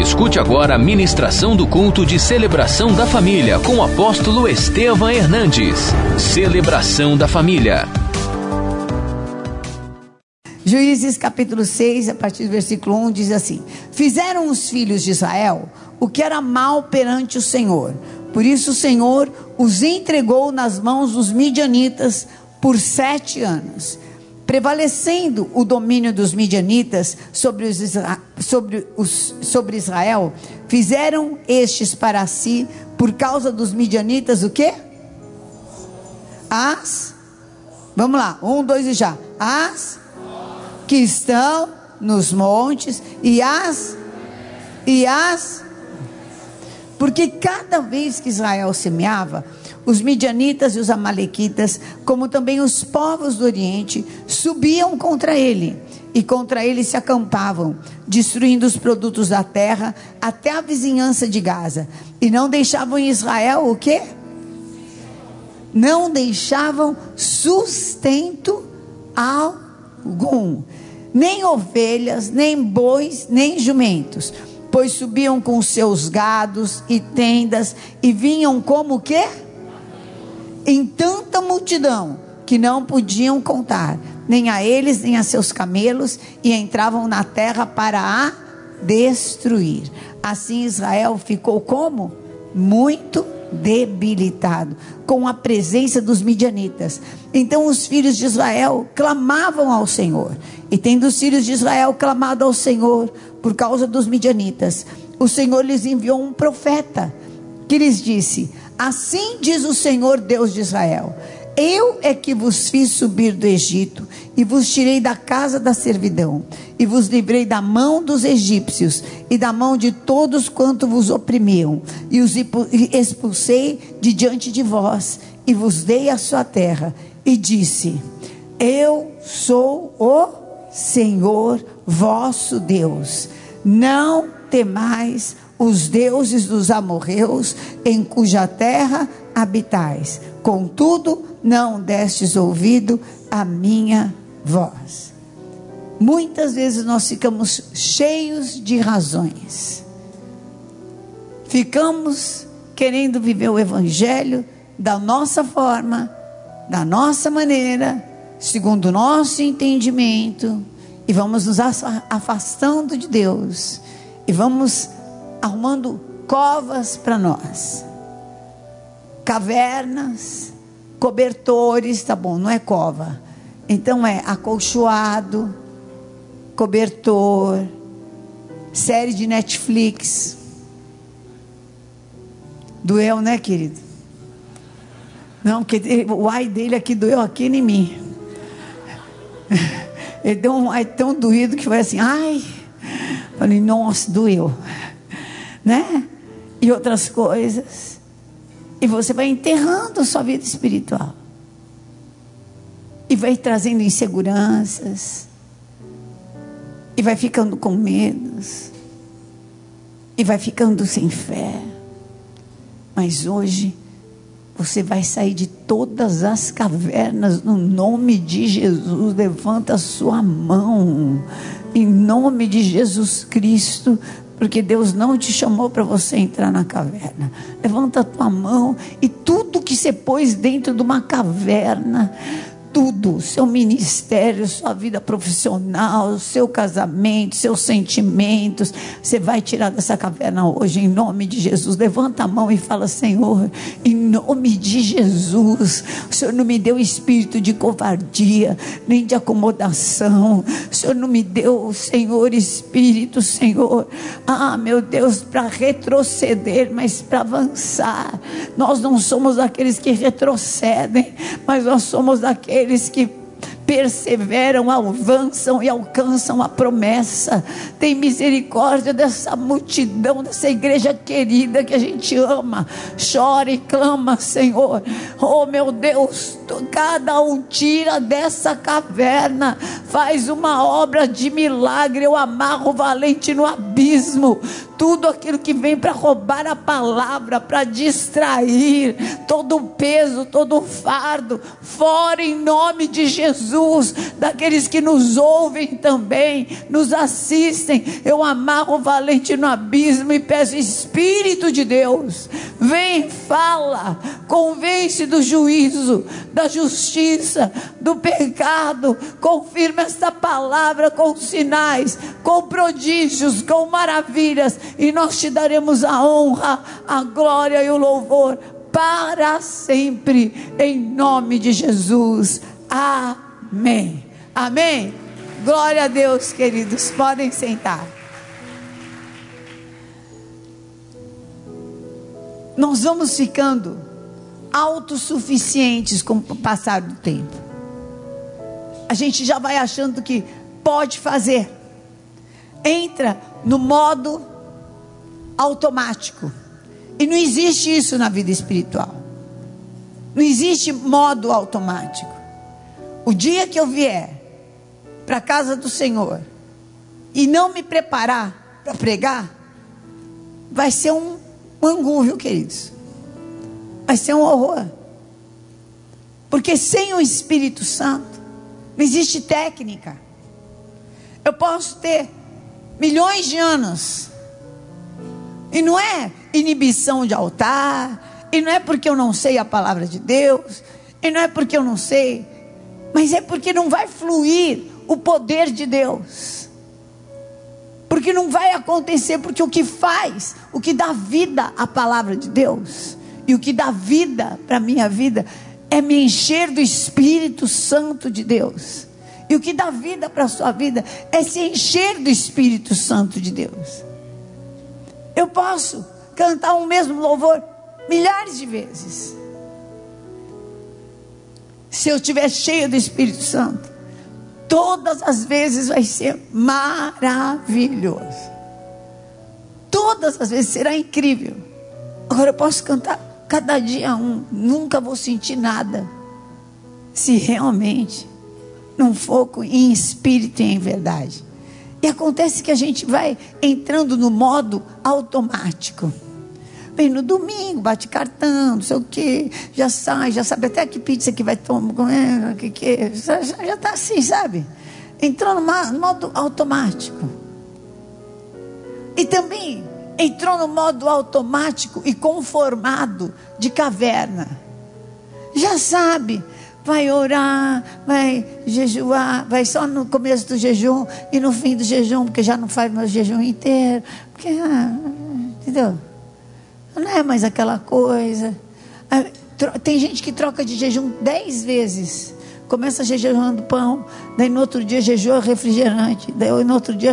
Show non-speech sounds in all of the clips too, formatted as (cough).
Escute agora a ministração do culto de celebração da família com o apóstolo Estevam Hernandes. Celebração da família. Juízes capítulo 6, a partir do versículo 1, diz assim: Fizeram os filhos de Israel o que era mal perante o Senhor. Por isso o Senhor os entregou nas mãos dos midianitas por sete anos prevalecendo o domínio dos midianitas sobre, os, sobre, os, sobre Israel, fizeram estes para si, por causa dos midianitas, o que? As, vamos lá, um, dois e já. As que estão nos montes e as, e as, porque cada vez que Israel semeava, os midianitas e os amalequitas, como também os povos do Oriente, subiam contra ele e contra ele se acampavam, destruindo os produtos da terra até a vizinhança de Gaza, e não deixavam em Israel o quê? Não deixavam sustento algum, nem ovelhas, nem bois, nem jumentos, pois subiam com seus gados e tendas e vinham como o quê? Em tanta multidão que não podiam contar, nem a eles, nem a seus camelos, e entravam na terra para a destruir. Assim Israel ficou como? Muito debilitado, com a presença dos midianitas. Então os filhos de Israel clamavam ao Senhor. E tendo os filhos de Israel clamado ao Senhor por causa dos midianitas, o Senhor lhes enviou um profeta que lhes disse: Assim diz o Senhor Deus de Israel: Eu é que vos fiz subir do Egito e vos tirei da casa da servidão e vos livrei da mão dos egípcios e da mão de todos quanto vos oprimiam e os expulsei de diante de vós e vos dei a sua terra e disse: Eu sou o Senhor vosso Deus. Não temais os deuses dos amorreus, em cuja terra habitais. Contudo, não destes ouvido à minha voz. Muitas vezes nós ficamos cheios de razões. Ficamos querendo viver o evangelho da nossa forma, da nossa maneira, segundo o nosso entendimento, e vamos nos afastando de Deus, e vamos arrumando covas para nós. Cavernas, cobertores, tá bom, não é cova. Então é acolchoado, cobertor, série de Netflix. Doeu, né, querido? Não, porque o ai dele aqui doeu aqui em mim. (laughs) Ele deu um ai tão doído que foi assim, ai. Falei, nossa, doeu né? E outras coisas. E você vai enterrando sua vida espiritual. E vai trazendo inseguranças. E vai ficando com medos. E vai ficando sem fé. Mas hoje você vai sair de todas as cavernas no nome de Jesus. Levanta a sua mão em nome de Jesus Cristo. Porque Deus não te chamou para você entrar na caverna. Levanta a tua mão e tudo que você pôs dentro de uma caverna, tudo, seu ministério, sua vida profissional, seu casamento, seus sentimentos, você vai tirar dessa caverna hoje, em nome de Jesus. Levanta a mão e fala: Senhor, em nome de Jesus, o Senhor não me deu espírito de covardia, nem de acomodação, o Senhor não me deu, Senhor, espírito, Senhor, ah, meu Deus, para retroceder, mas para avançar. Nós não somos aqueles que retrocedem, mas nós somos aqueles aqueles que perseveram, avançam e alcançam a promessa. Tem misericórdia dessa multidão, dessa igreja querida que a gente ama. Chora e clama, Senhor. Oh, meu Deus, cada um tira dessa caverna, faz uma obra de milagre. Eu amarro o valente no abismo tudo aquilo que vem para roubar a palavra, para distrair, todo o peso, todo o fardo, fora em nome de Jesus, daqueles que nos ouvem também, nos assistem. Eu amarro valente no abismo e peço, Espírito de Deus, vem, fala, convence do juízo, da justiça, do pecado, confirma esta palavra com sinais, com prodígios, com maravilhas, e nós te daremos a honra, a glória e o louvor para sempre, em nome de Jesus. Amém. Amém. Glória a Deus, queridos. Podem sentar. Nós vamos ficando autossuficientes com o passar do tempo. A gente já vai achando que pode fazer. Entra no modo automático. E não existe isso na vida espiritual. Não existe modo automático. O dia que eu vier para a casa do Senhor e não me preparar para pregar, vai ser um, um angu, viu, queridos? Vai ser um horror. Porque sem o Espírito Santo, não existe técnica. Eu posso ter milhões de anos. E não é inibição de altar, e não é porque eu não sei a palavra de Deus, e não é porque eu não sei, mas é porque não vai fluir o poder de Deus. Porque não vai acontecer, porque o que faz, o que dá vida à palavra de Deus, e o que dá vida para a minha vida, é me encher do Espírito Santo de Deus. E o que dá vida para a sua vida é se encher do Espírito Santo de Deus. Eu posso cantar um mesmo louvor milhares de vezes. Se eu estiver cheio do Espírito Santo, todas as vezes vai ser maravilhoso. Todas as vezes será incrível. Agora eu posso cantar cada dia um, nunca vou sentir nada. Se realmente não foco em espírito e em verdade. E acontece que a gente vai entrando no modo automático. Vem no domingo, bate cartão, não sei o quê, já sai, já sabe até que pizza que vai tomar, que que, já está assim, sabe? Entrou no modo automático. E também entrou no modo automático e conformado de caverna. Já sabe, vai orar, vai jejuar, vai só no começo do jejum e no fim do jejum, porque já não faz o jejum inteiro. Porque, ah, entendeu? Não é mais aquela coisa. Ah, tem gente que troca de jejum dez vezes. Começa jejuando pão, daí no outro dia jejua refrigerante, daí no outro dia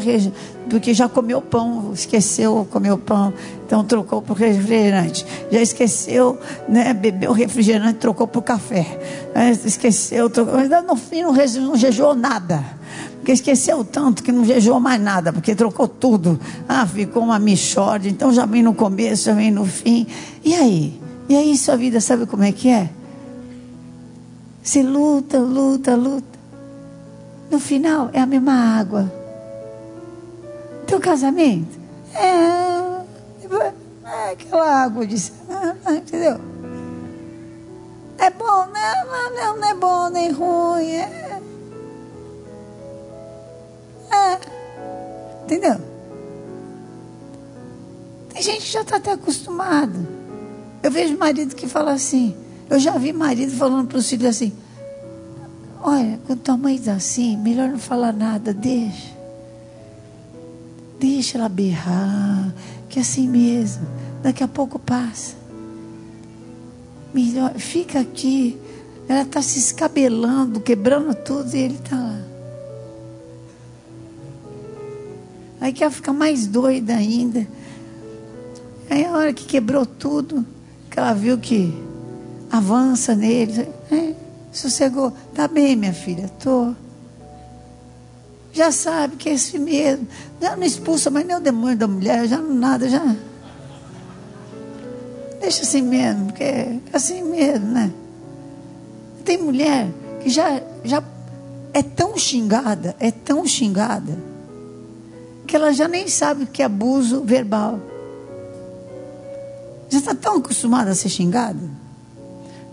porque já comeu pão, esqueceu comer o pão, então trocou por refrigerante. Já esqueceu, né, bebeu refrigerante, trocou por café. Esqueceu, trocou, mas no fim não, não jejuou nada. Porque esqueceu tanto que não jejuou mais nada, porque trocou tudo. Ah, ficou uma michórdia, então já vem no começo, já vem no fim. E aí? E aí sua vida sabe como é que é? Você luta, luta, luta. No final é a mesma água. Teu casamento é, é aquela água de (laughs) entendeu? É bom, não, não, não é bom nem ruim. É, é. Entendeu? Tem gente que já está até acostumado. Eu vejo marido que fala assim. Eu já vi marido falando para os filhos assim: Olha, quando tua mãe está assim, melhor não falar nada, deixa. Deixa ela berrar, que é assim mesmo. Daqui a pouco passa. Melhor, fica aqui. Ela está se escabelando, quebrando tudo e ele está lá. Aí que ela fica mais doida ainda. Aí a hora que quebrou tudo, que ela viu que avança nele. É, sossegou. Tá bem, minha filha, tô. Já sabe que é esse mesmo. Já não expulsa mais nem o demônio da mulher, já não nada, já. Deixa assim mesmo, porque é assim mesmo, né? Tem mulher que já, já é tão xingada, é tão xingada, que ela já nem sabe o que é abuso verbal. Já está tão acostumada a ser xingada.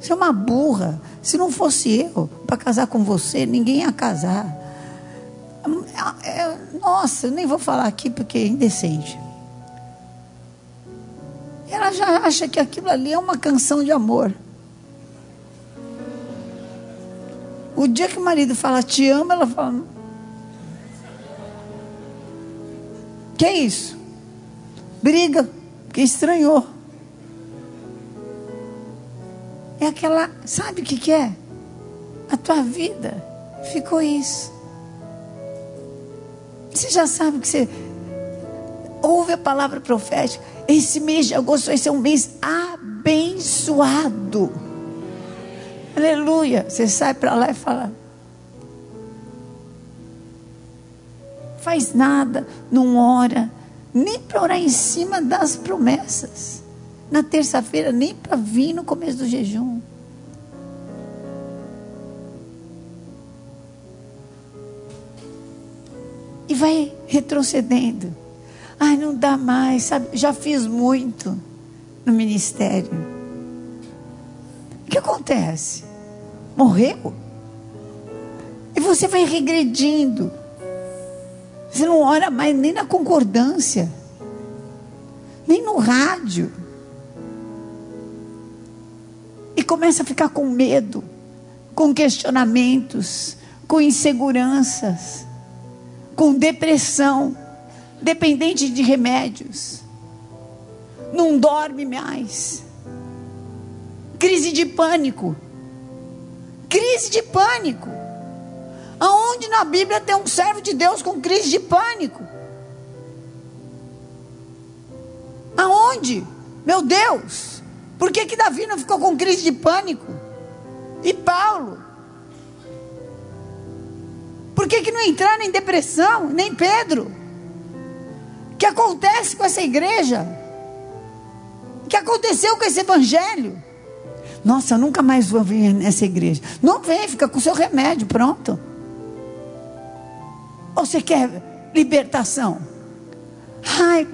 Você é uma burra. Se não fosse eu para casar com você, ninguém ia casar. É, é, nossa, nem vou falar aqui porque é indecente. Ela já acha que aquilo ali é uma canção de amor. O dia que o marido fala te amo, ela fala. Que é isso? Briga, porque estranhou. É aquela, sabe o que, que é? A tua vida ficou isso. Você já sabe que você ouve a palavra profética. Esse mês de agosto vai ser um mês abençoado. Aleluia. Você sai para lá e fala. Faz nada, não ora, nem para orar em cima das promessas. Na terça-feira, nem para vir no começo do jejum. E vai retrocedendo. Ai, não dá mais, sabe? Já fiz muito no ministério. O que acontece? Morreu. E você vai regredindo. Você não ora mais nem na concordância, nem no rádio. E começa a ficar com medo, com questionamentos, com inseguranças, com depressão dependente de remédios, não dorme mais, crise de pânico, crise de pânico. Aonde na Bíblia tem um servo de Deus com crise de pânico? Aonde? Meu Deus! Por que, que Davi não ficou com crise de pânico? E Paulo? Por que, que não entraram em depressão? Nem Pedro? O que acontece com essa igreja? O que aconteceu com esse evangelho? Nossa, eu nunca mais vou vir nessa igreja. Não vem, fica com seu remédio, pronto. Ou você quer libertação? Ai,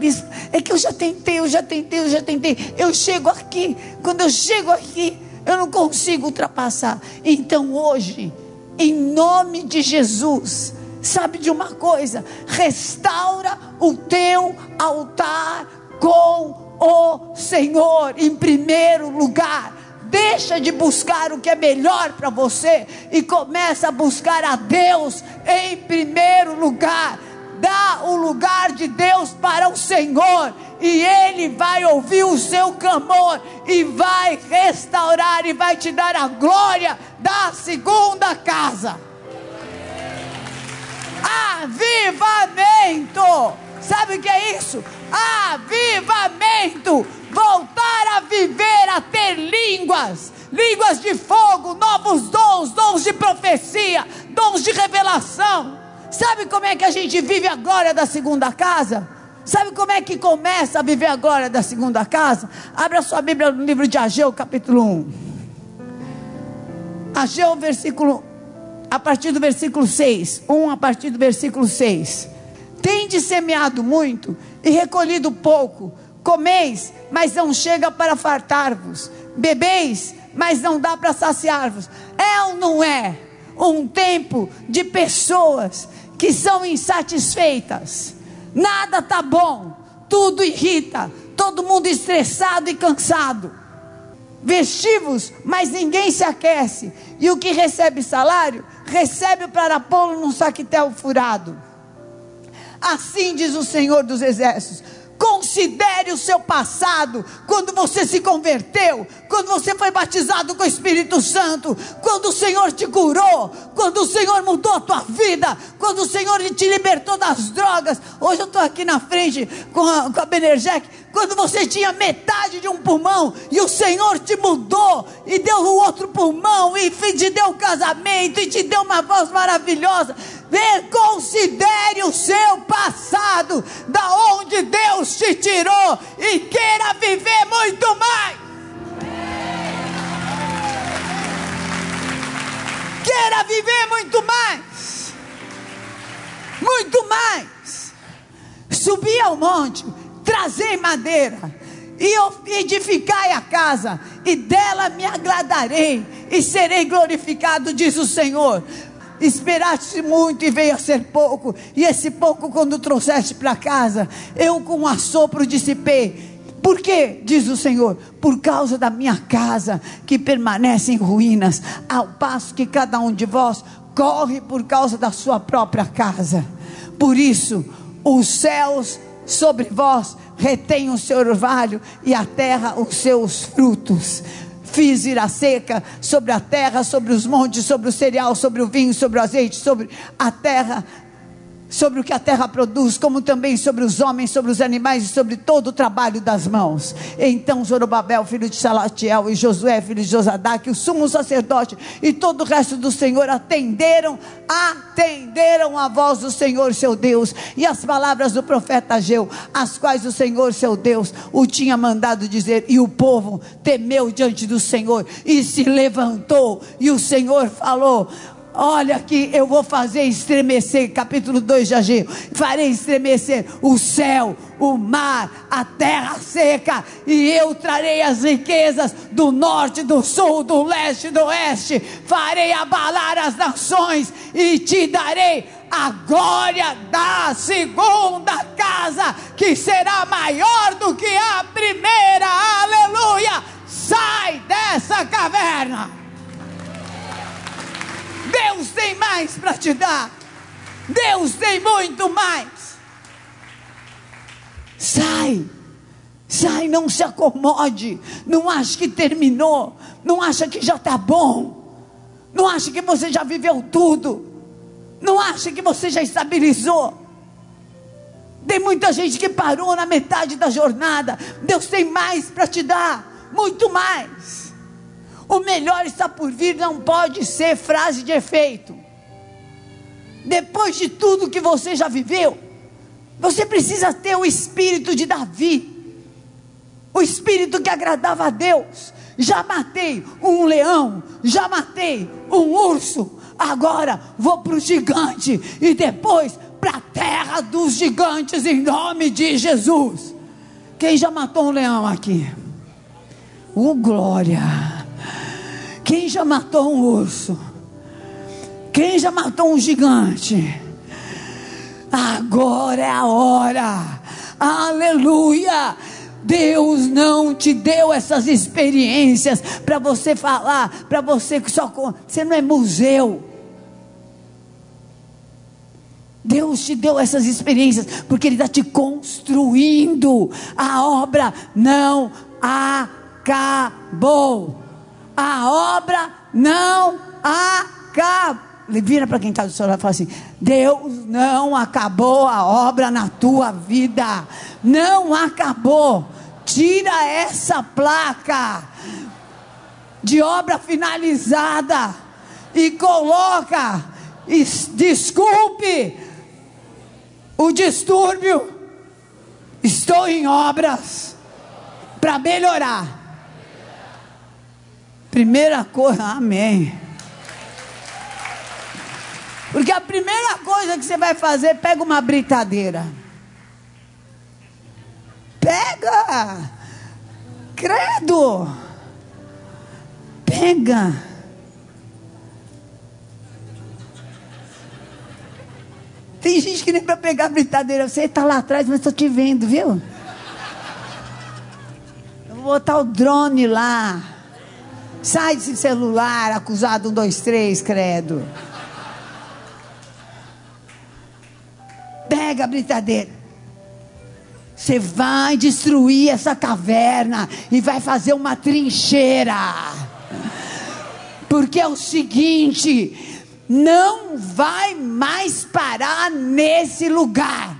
é que eu já tentei, eu já tentei, eu já tentei. Eu chego aqui, quando eu chego aqui, eu não consigo ultrapassar. Então hoje, em nome de Jesus, Sabe de uma coisa? Restaura o teu altar com o Senhor em primeiro lugar. Deixa de buscar o que é melhor para você e começa a buscar a Deus em primeiro lugar. Dá o lugar de Deus para o Senhor e Ele vai ouvir o seu clamor e vai restaurar e vai te dar a glória da segunda casa avivamento. Sabe o que é isso? Avivamento. Voltar a viver, a ter línguas, línguas de fogo, novos dons, dons de profecia, dons de revelação. Sabe como é que a gente vive a glória da segunda casa? Sabe como é que começa a viver a glória da segunda casa? Abra sua Bíblia no livro de Ageu, capítulo 1. Ageu, versículo a partir do versículo 6. 1 a partir do versículo 6. Tende semeado muito e recolhido pouco. Comeis, mas não chega para fartar-vos. Bebeis, mas não dá para saciar-vos. É ou não é um tempo de pessoas que são insatisfeitas? Nada tá bom, tudo irrita, todo mundo estressado e cansado. Vestivos, mas ninguém se aquece. E o que recebe salário recebe para pô-lo num saquetel furado. Assim diz o Senhor dos Exércitos: Considere o seu passado, quando você se converteu, quando você foi batizado com o Espírito Santo, quando o Senhor te curou, quando o Senhor mudou a tua vida, quando o Senhor te libertou das drogas. Hoje eu estou aqui na frente com a, com a Benerjec, quando você tinha metade de um pulmão e o Senhor te mudou e deu o outro pulmão e te deu um casamento e te deu uma voz maravilhosa. Reconsidere o seu passado, da onde Deus te tirou e queira viver muito mais. Queira viver muito mais. Muito mais. Subi ao monte, trazei madeira, e edificai a casa, e dela me agradarei, e serei glorificado, diz o Senhor. Esperaste muito e veio a ser pouco, e esse pouco, quando trouxeste para casa, eu com um assopro dissipei. Por quê? Diz o Senhor, por causa da minha casa que permanece em ruínas, ao passo que cada um de vós corre por causa da sua própria casa. Por isso, os céus sobre vós retêm o seu orvalho e a terra os seus frutos. Fiz ir a seca sobre a terra, sobre os montes, sobre o cereal, sobre o vinho, sobre o azeite, sobre a terra sobre o que a terra produz, como também sobre os homens, sobre os animais e sobre todo o trabalho das mãos. Então Zorobabel, filho de Salatiel, e Josué, filho de Josadac, o sumo sacerdote e todo o resto do Senhor atenderam, atenderam a voz do Senhor seu Deus e as palavras do profeta Ageu, as quais o Senhor seu Deus o tinha mandado dizer, e o povo temeu diante do Senhor e se levantou, e o Senhor falou: Olha que eu vou fazer estremecer, capítulo 2 de Ageu. Farei estremecer o céu, o mar, a terra seca, e eu trarei as riquezas do norte, do sul, do leste, do oeste. Farei abalar as nações e te darei a glória da segunda casa, que será maior do que a primeira. Aleluia! Sai dessa caverna. Deus tem mais para te dar. Deus tem muito mais. Sai. Sai, não se acomode. Não ache que terminou. Não acha que já está bom. Não acha que você já viveu tudo. Não acha que você já estabilizou. Tem muita gente que parou na metade da jornada. Deus tem mais para te dar. Muito mais. O melhor está por vir não pode ser frase de efeito. Depois de tudo que você já viveu, você precisa ter o espírito de Davi, o espírito que agradava a Deus. Já matei um leão, já matei um urso, agora vou para o gigante e depois para a terra dos gigantes em nome de Jesus. Quem já matou um leão aqui? O oh, glória! Quem já matou um urso? Quem já matou um gigante? Agora é a hora. Aleluia! Deus não te deu essas experiências para você falar, para você que só você não é museu. Deus te deu essas experiências porque Ele está te construindo. A obra não acabou a obra não acaba. Ele vira para quem está do seu lado e fala assim: Deus não acabou a obra na tua vida. Não acabou. Tira essa placa de obra finalizada e coloca. Desculpe o distúrbio. Estou em obras para melhorar. Primeira coisa, amém. Porque a primeira coisa que você vai fazer, pega uma britadeira. Pega! Credo! Pega! Tem gente que nem para pegar a britadeira. Você está lá atrás, mas estou te vendo, viu? Eu vou botar o drone lá. Sai desse celular, acusado um, dois, três, credo. Pega a britadeira. Você vai destruir essa caverna e vai fazer uma trincheira. Porque é o seguinte, não vai mais parar nesse lugar.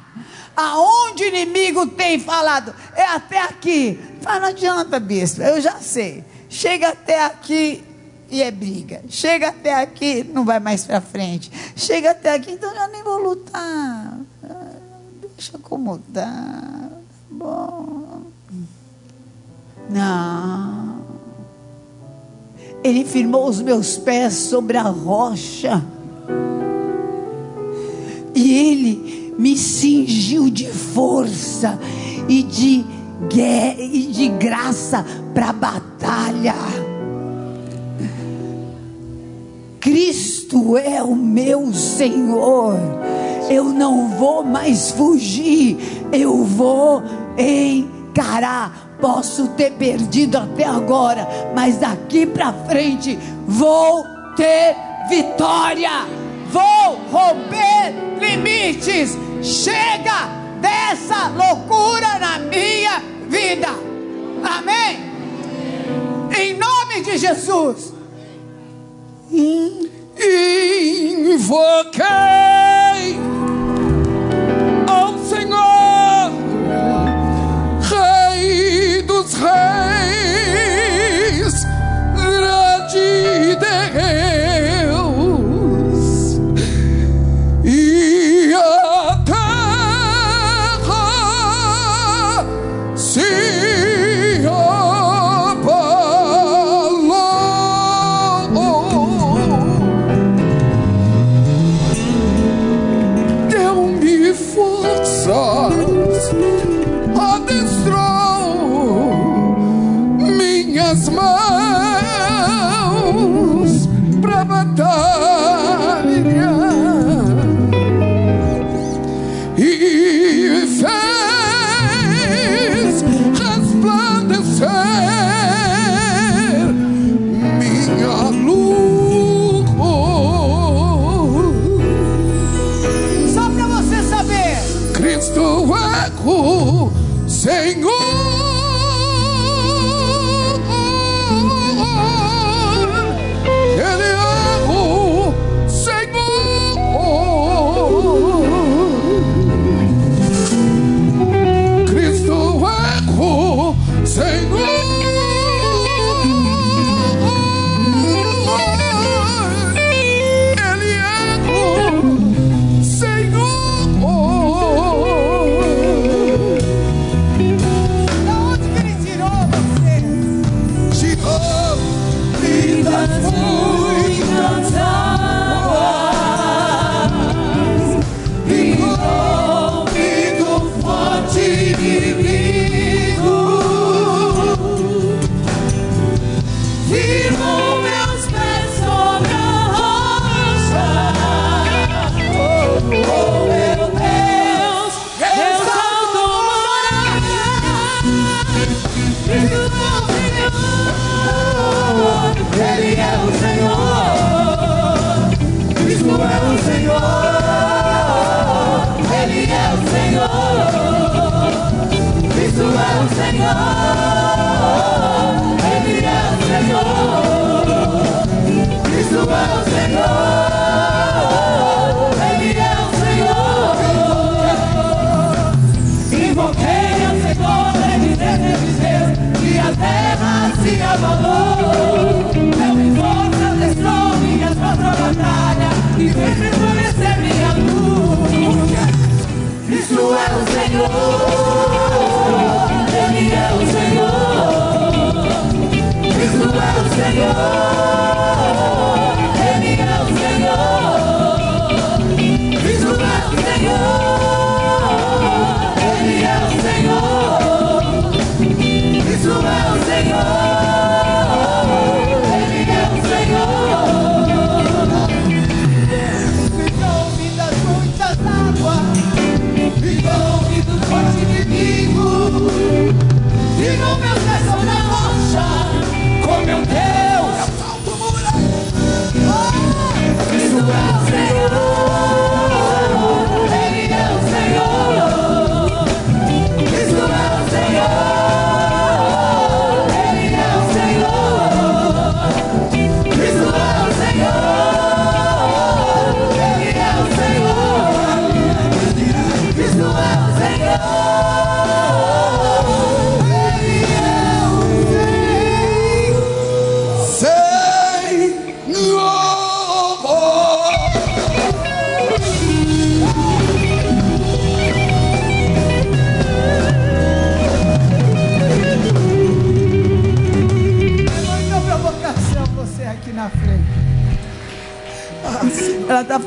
Aonde o inimigo tem falado, é até aqui. Fala, não adianta, bispo, eu já sei. Chega até aqui e é briga. Chega até aqui, não vai mais para frente. Chega até aqui, então eu nem vou lutar. Deixa acomodar. Bom. Não. Ele firmou os meus pés sobre a rocha. E ele me cingiu de força e de de graça para a batalha. Cristo é o meu Senhor. Eu não vou mais fugir, eu vou encarar. Posso ter perdido até agora, mas daqui para frente vou ter vitória. Vou romper limites. Chega dessa loucura na minha vida. Amém? Em nome de Jesus. Invoquei ao Senhor.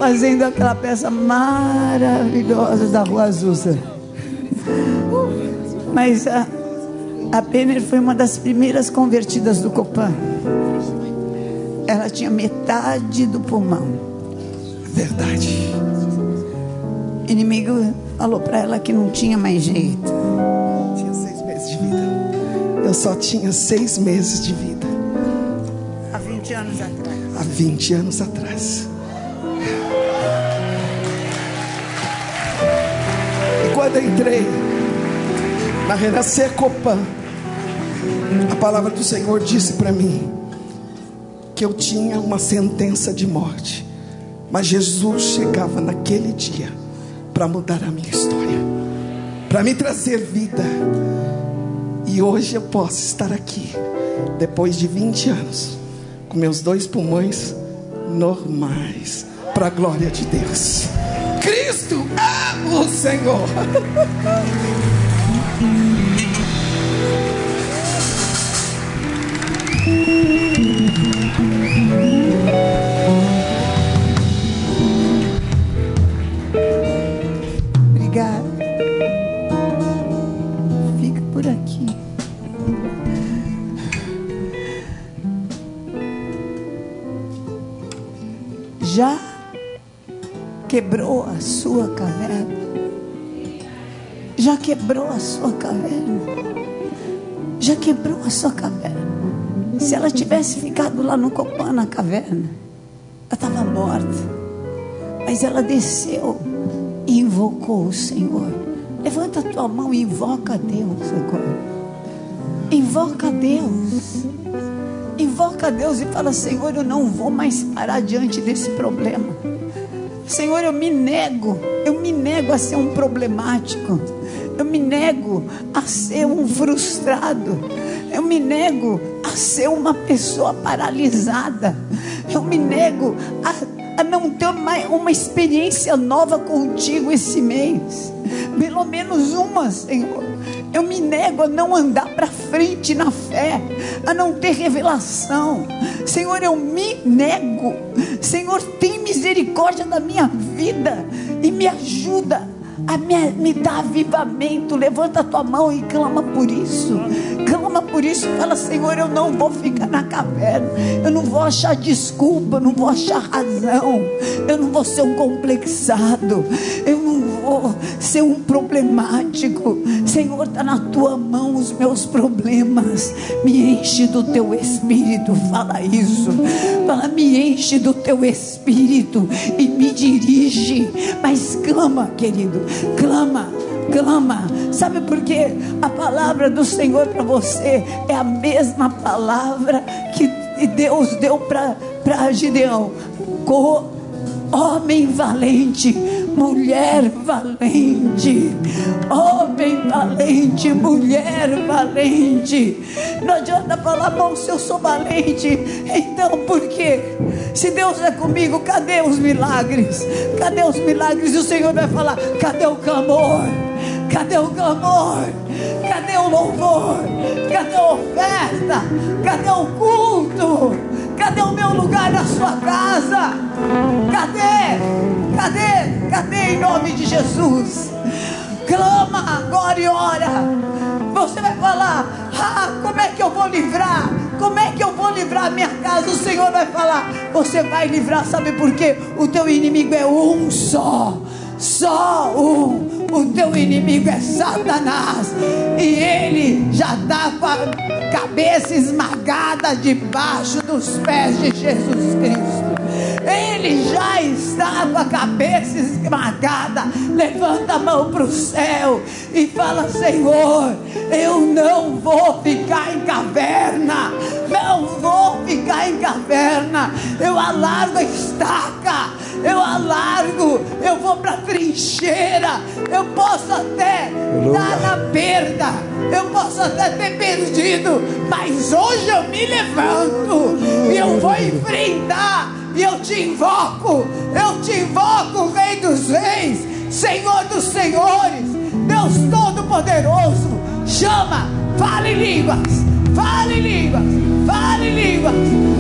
Fazendo aquela peça maravilhosa da Rua Azusa. Mas a, a Penner foi uma das primeiras convertidas do Copan. Ela tinha metade do pulmão. Verdade. O inimigo falou para ela que não tinha mais jeito. Tinha seis meses de vida. Eu só tinha seis meses de vida. Há 20 anos atrás. Há 20 anos atrás. Entrei na Renascer Copan, a palavra do Senhor disse para mim que eu tinha uma sentença de morte, mas Jesus chegava naquele dia para mudar a minha história, para me trazer vida. E hoje eu posso estar aqui, depois de 20 anos, com meus dois pulmões normais, para a glória de Deus. Cristo é o Senhor. Obrigada. Fica por aqui. Já quebrou a sua caverna? Já quebrou a sua caverna? Já quebrou a sua caverna? Se ela tivesse ficado lá no Copan, na caverna, ela estava morta. Mas ela desceu e invocou o Senhor. Levanta a tua mão e invoca a Deus agora. Invoca a Deus. Invoca a Deus e fala: Senhor, eu não vou mais parar diante desse problema. Senhor, eu me nego, eu me nego a ser um problemático. Eu me nego a ser um frustrado. Eu me nego a ser uma pessoa paralisada. Eu me nego a, a não ter mais uma experiência nova contigo esse mês. Pelo menos uma, Senhor. Eu me nego a não andar para frente na fé, a não ter revelação. Senhor, eu me nego. Senhor, tem misericórdia da minha vida e me ajuda me, me dar avivamento. Levanta a tua mão e clama por isso. Clama por isso. Fala, Senhor, eu não vou ficar na caverna. Eu não vou achar desculpa. Eu não vou achar razão. Eu não vou ser um complexado. Eu ser um problemático. Senhor, está na tua mão os meus problemas. Me enche do teu espírito. Fala isso. Fala, me enche do teu espírito e me dirige. Mas clama, querido. Clama clama. Sabe por quê? A palavra do Senhor para você é a mesma palavra que Deus deu para Gideão. Co homem valente, mulher valente, homem valente, mulher valente. Não adianta falar, bom, se eu sou valente, então por quê? Se Deus é comigo, cadê os milagres? Cadê os milagres? E o Senhor vai falar: cadê o clamor? Cadê o clamor? Cadê o louvor? Cadê a oferta? Cadê o culto? Cadê o meu lugar na sua casa? Cadê? Cadê? Cadê em nome de Jesus? Clama agora e ora. Você vai falar: ah, como é que eu vou livrar? Como é que eu vou livrar minha casa? O Senhor vai falar: você vai livrar, sabe por quê? O teu inimigo é um só, só um. O teu inimigo é Satanás. E ele já está com a cabeça esmagada debaixo dos pés de Jesus Cristo. Ele já está com a cabeça esmagada. Levanta a mão para o céu e fala: Senhor, eu não vou ficar em caverna. Não vou ficar em caverna. Eu alargo a estaca. Eu alargo. Eu vou para a trincheira. Eu posso até estar na perda. Eu posso até ter perdido. Mas hoje eu me levanto. E eu vou enfrentar e eu te invoco, eu te invoco, Rei dos Reis, Senhor dos Senhores, Deus Todo-Poderoso. Chama, fale línguas, fale línguas, fale línguas,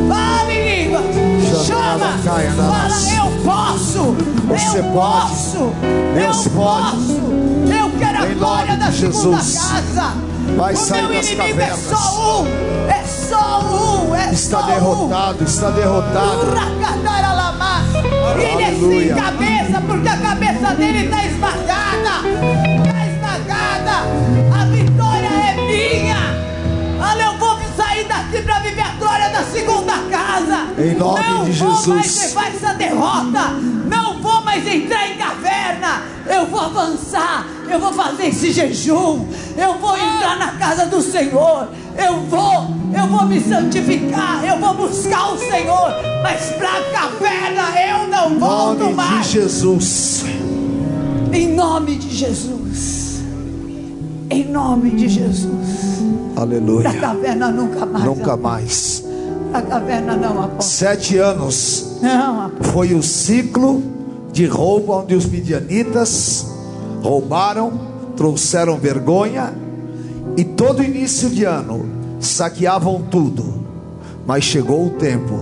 fale línguas. chama. Fala, eu posso. Você eu pode. posso. Deus eu pode. posso. Eu quero a glória da de segunda Jesus. casa. Vai o sair meu das inimigo cavernas. é só um. É só um. É Está só um. derrotado, está derrotado. Ele é sem cabeça, porque a cabeça dele está. Está esmagada. Casa. Em nome Não de vou mais Jesus. levar essa derrota. Não vou mais entrar em caverna. Eu vou avançar. Eu vou fazer esse jejum. Eu vou entrar na casa do Senhor. Eu vou, eu vou me santificar. Eu vou buscar o Senhor. Mas para a caverna eu não volto Nome de mais. Jesus. Em nome de Jesus. Em nome de Jesus. Aleluia. Da caverna nunca mais. Nunca mais. A caverna não, apóstolo. Sete anos Não, apóstolo. foi o ciclo de roubo onde os midianitas roubaram, trouxeram vergonha e todo início de ano saqueavam tudo. Mas chegou o tempo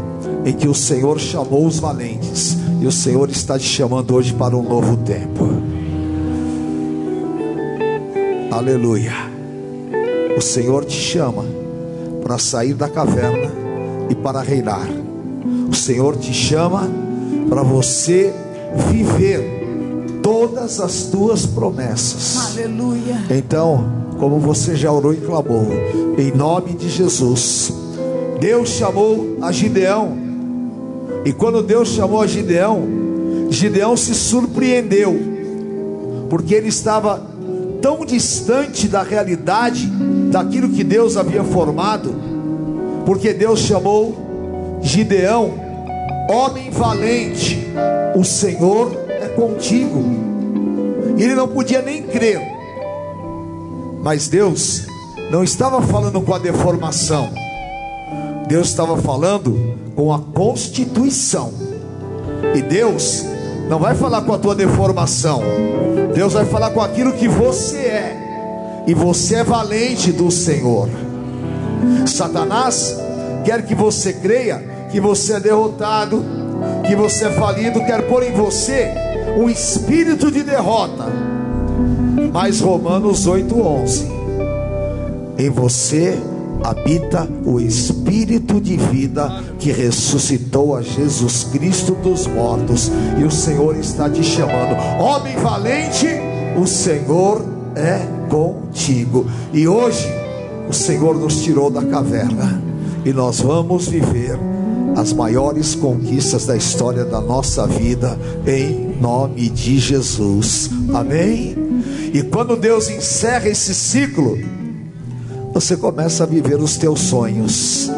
em que o Senhor chamou os valentes e o Senhor está te chamando hoje para um novo tempo. Aleluia. O Senhor te chama para sair da caverna e para reinar. O Senhor te chama para você viver todas as tuas promessas. Aleluia. Então, como você já orou e clamou, em nome de Jesus, Deus chamou a Gideão. E quando Deus chamou a Gideão, Gideão se surpreendeu, porque ele estava tão distante da realidade daquilo que Deus havia formado, porque Deus chamou Gideão, homem valente, o Senhor é contigo. Ele não podia nem crer, mas Deus não estava falando com a deformação, Deus estava falando com a constituição. E Deus não vai falar com a tua deformação, Deus vai falar com aquilo que você é, e você é valente do Senhor. Satanás quer que você creia que você é derrotado, que você é falido, quer pôr em você um espírito de derrota. Mas Romanos 8:11 Em você habita o espírito de vida que ressuscitou a Jesus Cristo dos mortos, e o Senhor está te chamando. Homem valente, o Senhor é contigo. E hoje o Senhor nos tirou da caverna e nós vamos viver as maiores conquistas da história da nossa vida em nome de Jesus. Amém? E quando Deus encerra esse ciclo, você começa a viver os teus sonhos.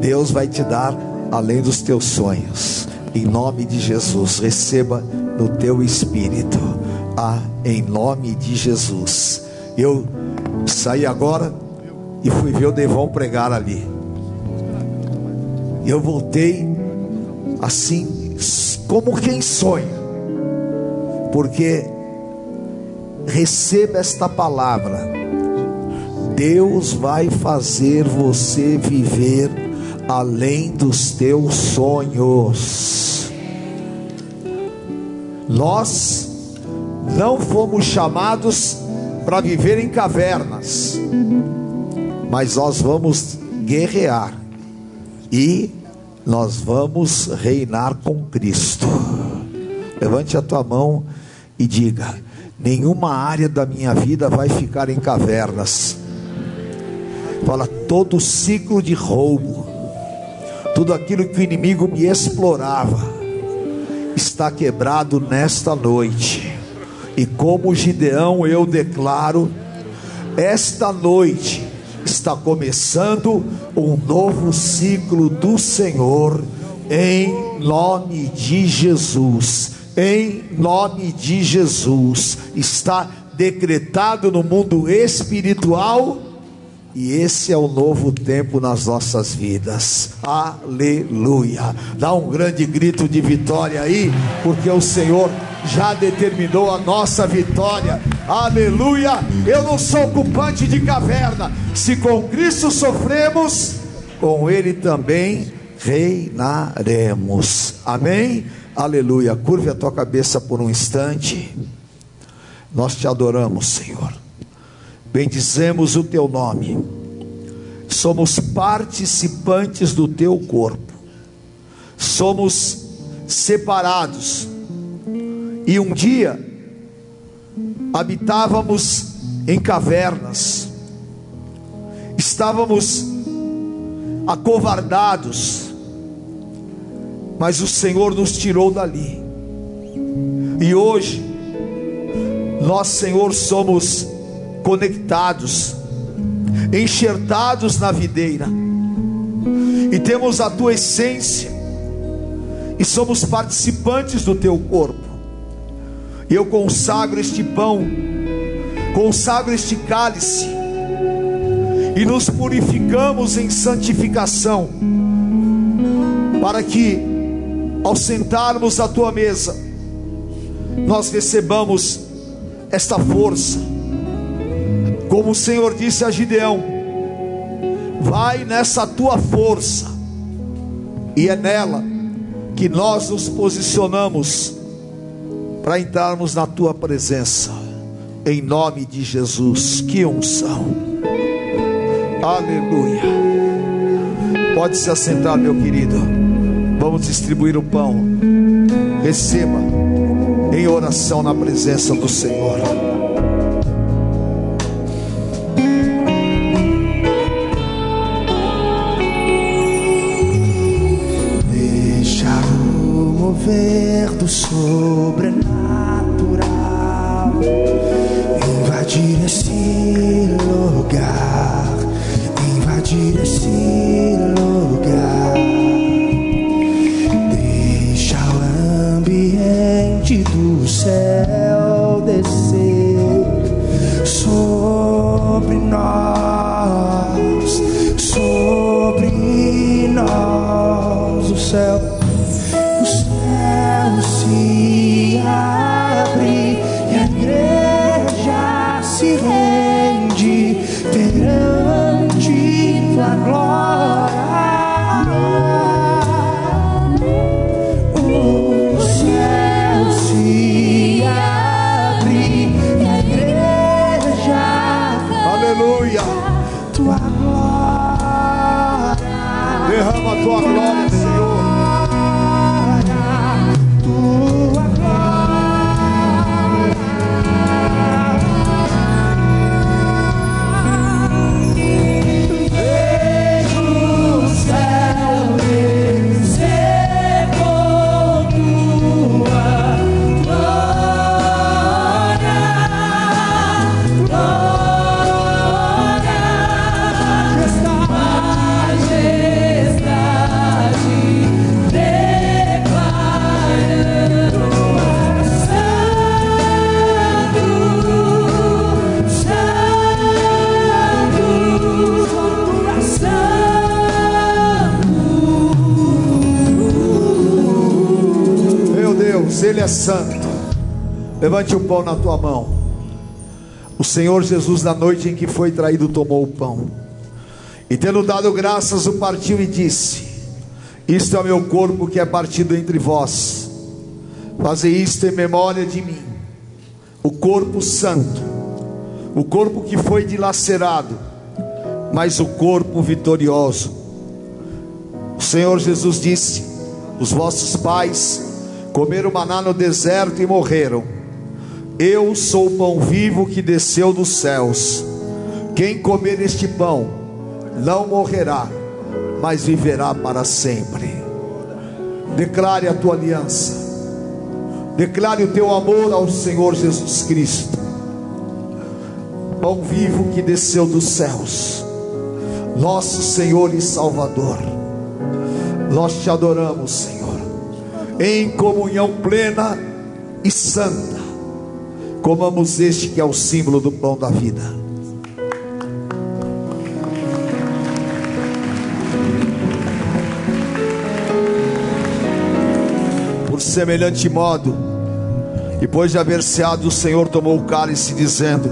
Deus vai te dar além dos teus sonhos. Em nome de Jesus, receba no teu espírito. Ah, em nome de Jesus. Eu saí agora e fui ver o Devon pregar ali. E eu voltei assim, como quem sonha. Porque receba esta palavra. Deus vai fazer você viver além dos teus sonhos. Nós não fomos chamados para viver em cavernas, mas nós vamos guerrear e nós vamos reinar com Cristo. Levante a tua mão e diga: nenhuma área da minha vida vai ficar em cavernas. Fala todo ciclo de roubo, tudo aquilo que o inimigo me explorava, está quebrado nesta noite. E como Gideão, eu declaro: esta noite está começando um novo ciclo do Senhor, em nome de Jesus. Em nome de Jesus, está decretado no mundo espiritual e esse é o novo tempo nas nossas vidas. Aleluia. Dá um grande grito de vitória aí, porque o Senhor já determinou a nossa vitória. Aleluia. Eu não sou ocupante de caverna. Se com Cristo sofremos, com Ele também reinaremos. Amém? Aleluia. Curve a tua cabeça por um instante. Nós te adoramos, Senhor. Bendizemos o teu nome. Somos participantes do teu corpo. Somos separados. E um dia habitávamos em cavernas. Estávamos acovardados. Mas o Senhor nos tirou dali. E hoje nós, Senhor, somos conectados, enxertados na videira, e temos a tua essência, e somos participantes do teu corpo. Eu consagro este pão, consagro este cálice, e nos purificamos em santificação, para que, ao sentarmos à tua mesa, nós recebamos esta força. Como o Senhor disse a Gideão: vai nessa tua força, e é nela que nós nos posicionamos para entrarmos na tua presença, em nome de Jesus. Que unção, aleluia. Pode se assentar, meu querido. Vamos distribuir o pão. Receba em oração na presença do Senhor. Sobrenatural tua glória, Derrama a tua glória, é santo. Levante o pão na tua mão. O Senhor Jesus, na noite em que foi traído, tomou o pão. E tendo dado graças, o partiu e disse: Isto é o meu corpo que é partido entre vós. Fazei isto em memória de mim. O corpo santo, o corpo que foi dilacerado, mas o corpo vitorioso. O Senhor Jesus disse: Os vossos pais comeram maná no deserto e morreram. Eu sou o pão vivo que desceu dos céus. Quem comer este pão não morrerá, mas viverá para sempre. Declare a tua aliança. Declare o teu amor ao Senhor Jesus Cristo. Pão vivo que desceu dos céus. Nosso Senhor e Salvador. Nós te adoramos, Senhor, em comunhão plena e santa. Comamos este que é o símbolo do pão da vida. Por semelhante modo, depois de haver ceado, o Senhor tomou o cálice, dizendo: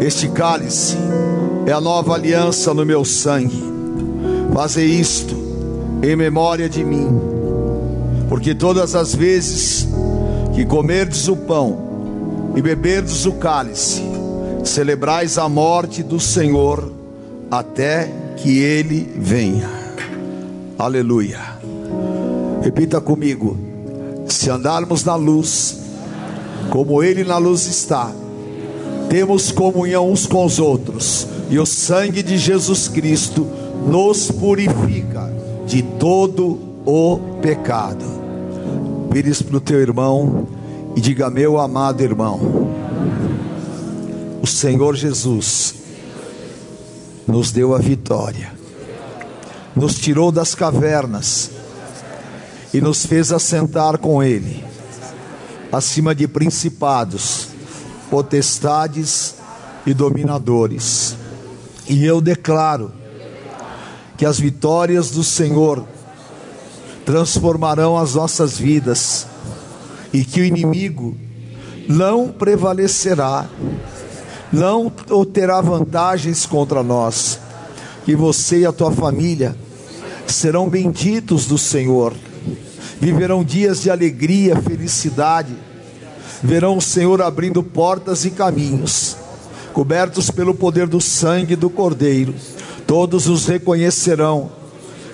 Este cálice é a nova aliança no meu sangue. Fazei isto em memória de mim. Porque todas as vezes que comerdes o pão e beberdes o cálice, celebrais a morte do Senhor até que ele venha. Aleluia. Repita comigo: se andarmos na luz, como ele na luz está, temos comunhão uns com os outros, e o sangue de Jesus Cristo nos purifica de todo o pecado. Vire para o teu irmão e diga: Meu amado irmão, o Senhor Jesus nos deu a vitória, nos tirou das cavernas e nos fez assentar com Ele, acima de principados, potestades e dominadores. E eu declaro que as vitórias do Senhor transformarão as nossas vidas e que o inimigo não prevalecerá, não terá vantagens contra nós, que você e a tua família serão benditos do Senhor, viverão dias de alegria, felicidade, verão o Senhor abrindo portas e caminhos, cobertos pelo poder do sangue do Cordeiro, todos os reconhecerão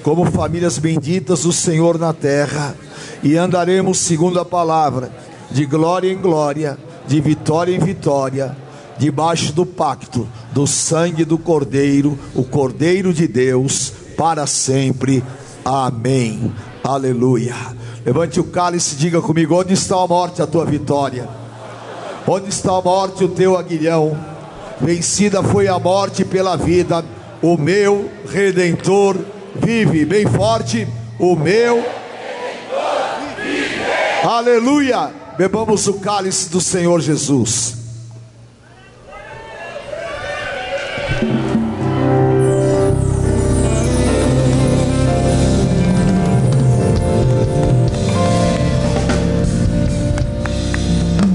como famílias benditas do Senhor na terra e andaremos segundo a palavra, de glória em glória, de vitória em vitória, debaixo do pacto do sangue do Cordeiro, o Cordeiro de Deus, para sempre. Amém. Aleluia. Levante o cálice e diga comigo: onde está a morte, a tua vitória? Onde está a morte, o teu aguilhão? Vencida foi a morte pela vida, o meu redentor vive. Bem forte, o meu Aleluia! Bebamos o cálice do Senhor Jesus.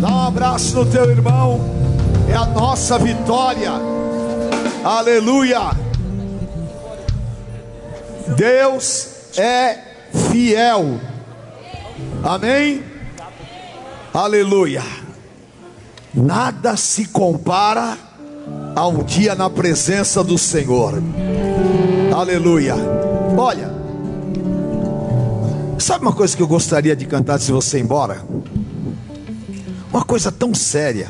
Dá um abraço no teu irmão, é a nossa vitória. Aleluia! Deus é fiel. Amém? Aleluia. Nada se compara a um dia na presença do Senhor. Aleluia. Olha, sabe uma coisa que eu gostaria de cantar se você ir embora? Uma coisa tão séria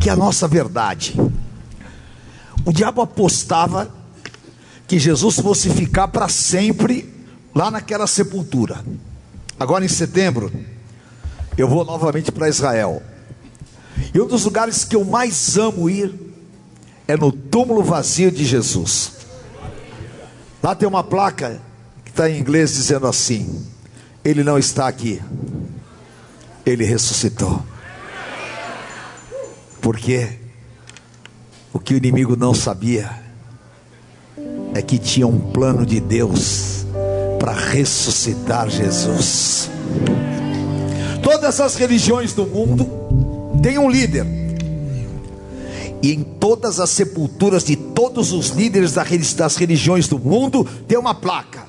que é a nossa verdade. O diabo apostava que Jesus fosse ficar para sempre lá naquela sepultura. Agora em setembro, eu vou novamente para Israel. E um dos lugares que eu mais amo ir é no túmulo vazio de Jesus. Lá tem uma placa que está em inglês dizendo assim: Ele não está aqui, ele ressuscitou. Porque o que o inimigo não sabia é que tinha um plano de Deus para ressuscitar Jesus. Todas as religiões do mundo têm um líder. E em todas as sepulturas de todos os líderes das religiões do mundo tem uma placa.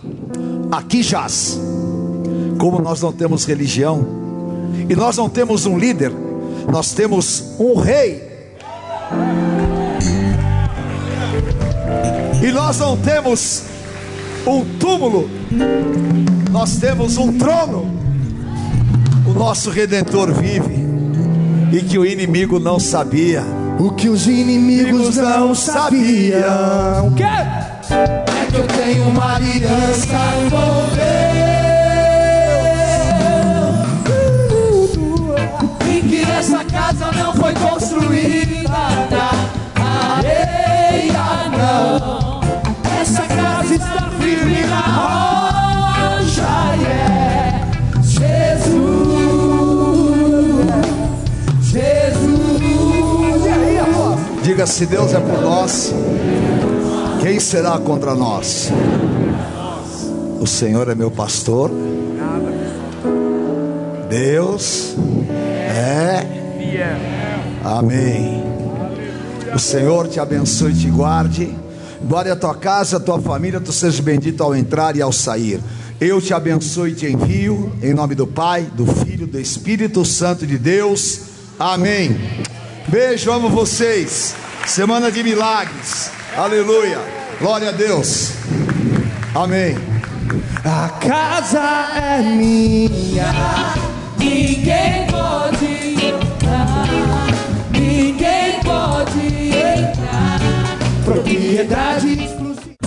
Aqui jaz. Como nós não temos religião e nós não temos um líder, nós temos um rei. E nós não temos um túmulo, nós temos um trono. O nosso redentor vive e que o inimigo não sabia. O que os inimigos não sabiam. O quê? É que eu tenho uma aliança com Deus. Diga se Deus é por nós, quem será contra nós? O Senhor é meu pastor. Deus é Amém. O Senhor te abençoe e te guarde. Guarde a tua casa, a tua família, tu seja bendito ao entrar e ao sair. Eu te abençoe e te envio, em nome do Pai, do Filho, do Espírito Santo de Deus. Amém. Beijo, amo vocês. Semana de milagres. Aleluia. Glória a Deus. Amém. A casa é minha. Ninguém pode entrar, ninguém pode entrar. Propriedade.